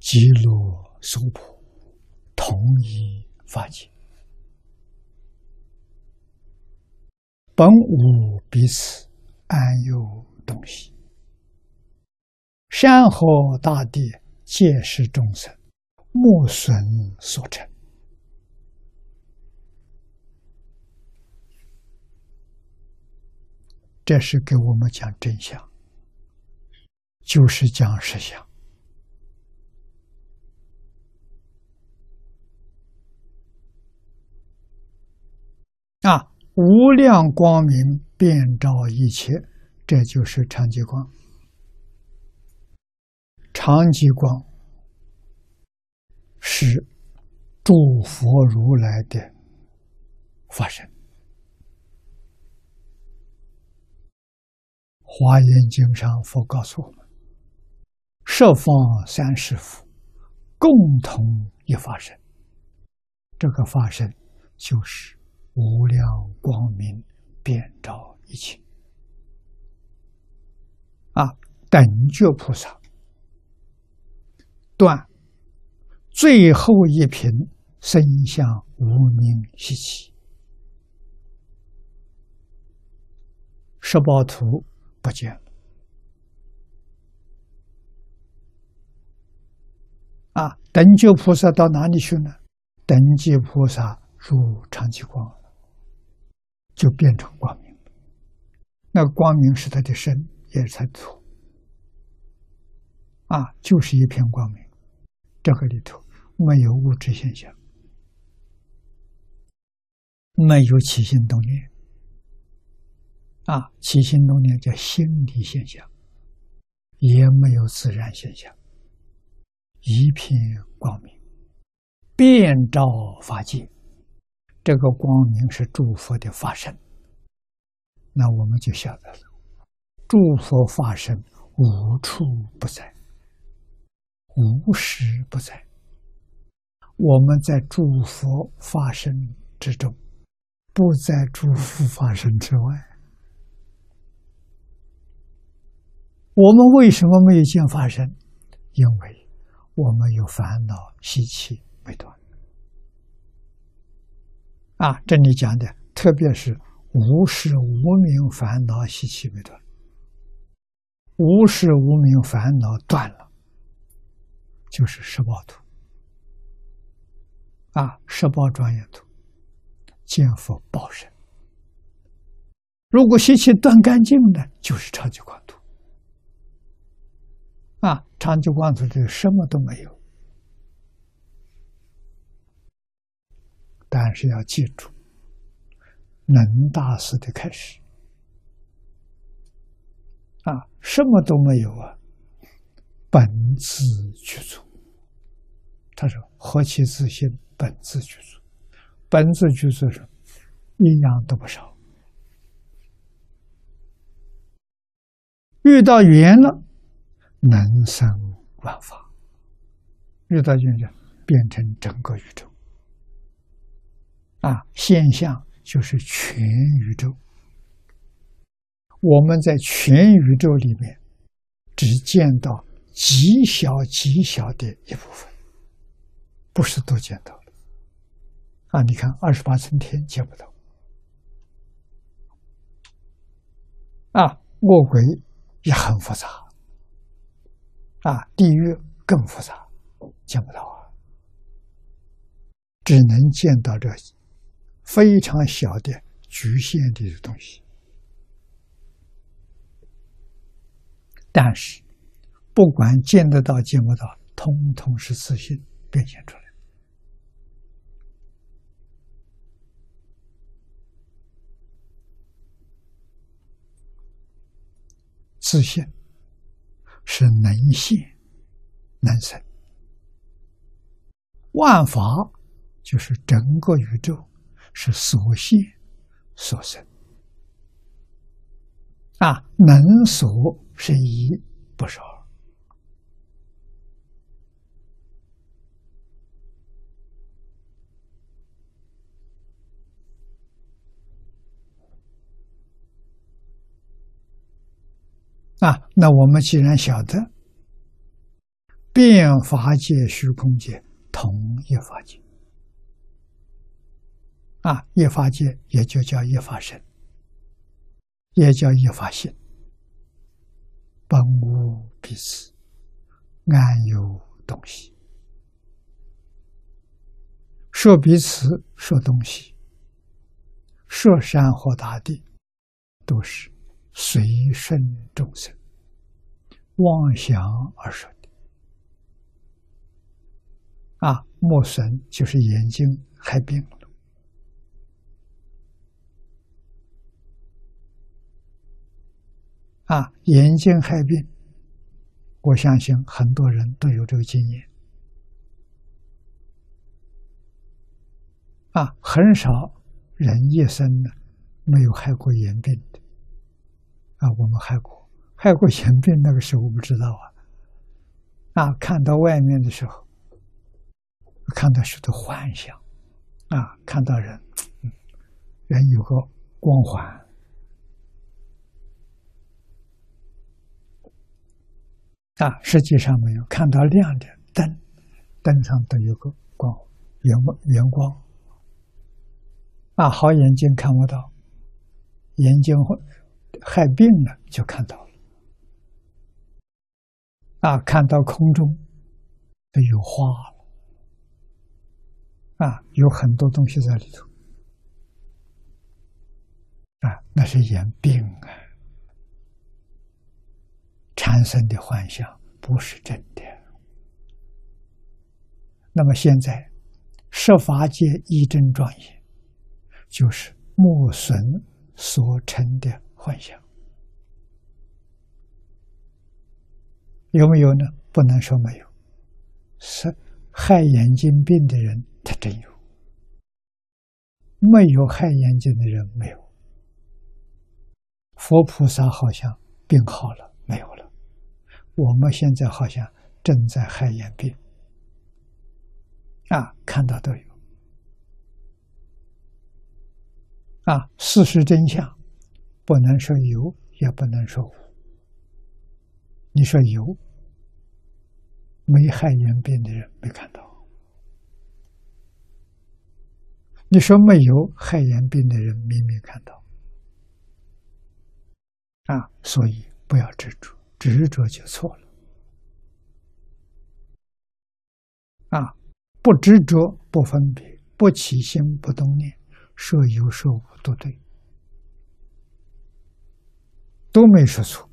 极乐娑婆，同一法界，本无彼此，安有东西？山河大地，皆是众生木损所成。这是给我们讲真相，就是讲实相。无量光明遍照一切，这就是常寂光。常寂光是诸佛如来的法身。华严经上佛告诉我们：十方三世佛共同一法身，这个法身就是无量光明遍照一切。啊，等觉菩萨断最后一品生相无名习气，十八图。不见了啊！等觉菩萨到哪里去呢？等觉菩萨入常寂光，就变成光明。那个光明是他的身，也是他的土啊，就是一片光明。这个里头没有物质现象，没有起心动念。啊，起心动念叫心理现象，也没有自然现象，一片光明，遍照法界。这个光明是诸佛的法身，那我们就晓得了，诸佛法身无处不在，无时不在。我们在诸佛法身之中，不在诸佛法身之外。我们为什么没有见法身？因为我们有烦恼习气没断。啊，这里讲的，特别是无始无明烦恼习气没断，无始无明烦恼断了，就是十报图。啊，十报庄严图，见佛报身。如果习气断干净呢，就是超级光图。啊，长寂光图就什么都没有，但是要记住，能大师的开始。啊，什么都没有啊，本自具足。他说：“何其自信，本自具足。本自具足是一样都不少。遇到缘了。”能生万法，遇到境界变成整个宇宙啊！现象就是全宇宙。我们在全宇宙里面，只见到极小极小的一部分，不是都见到了啊！你看二十八层天见不到啊，恶鬼也很复杂。啊，地狱更复杂，见不到啊，只能见到这非常小的局限的东西。但是，不管见得到见不到，通通是自信变现出来。自信。是能现能生，万法就是整个宇宙是所现所生。啊，能所是一不是二啊，那我们既然晓得变法界、虚空界同一法界啊，一法界也就叫一法身，也叫一法性，本无彼此，安有东西？说彼此，说东西，说山河大地，都是随顺众生妄想而说的。啊，目神就是眼睛害病了。啊，眼睛害病，我相信很多人都有这个经验。啊，很少人一生呢没有害过眼病的。啊，我们害过，害过眼病那个时候不知道啊。啊，看到外面的时候。看到许多幻想，啊，看到人，人有个光环，啊，实际上没有看到亮的灯，灯上都有个光，圆圆光，啊，好眼睛看不到，眼睛害病了就看到了，啊，看到空中都有花了。啊，有很多东西在里头，啊，那是眼病啊，产生的幻象不是真的。那么现在，设法界一真庄严，就是木损所成的幻象，有没有呢？不能说没有，是害眼睛病的人。他真有，没有害眼睛的人没有。佛菩萨好像病好了，没有了。我们现在好像正在害眼病，啊，看到都有。啊，事实真相，不能说有，也不能说无。你说有，没害眼病的人没看到。你说没有害眼病的人，明明看到啊，所以不要执着，执着就错了啊！不执着，不分别，不起心，不动念，舍有舍无都对，都没说错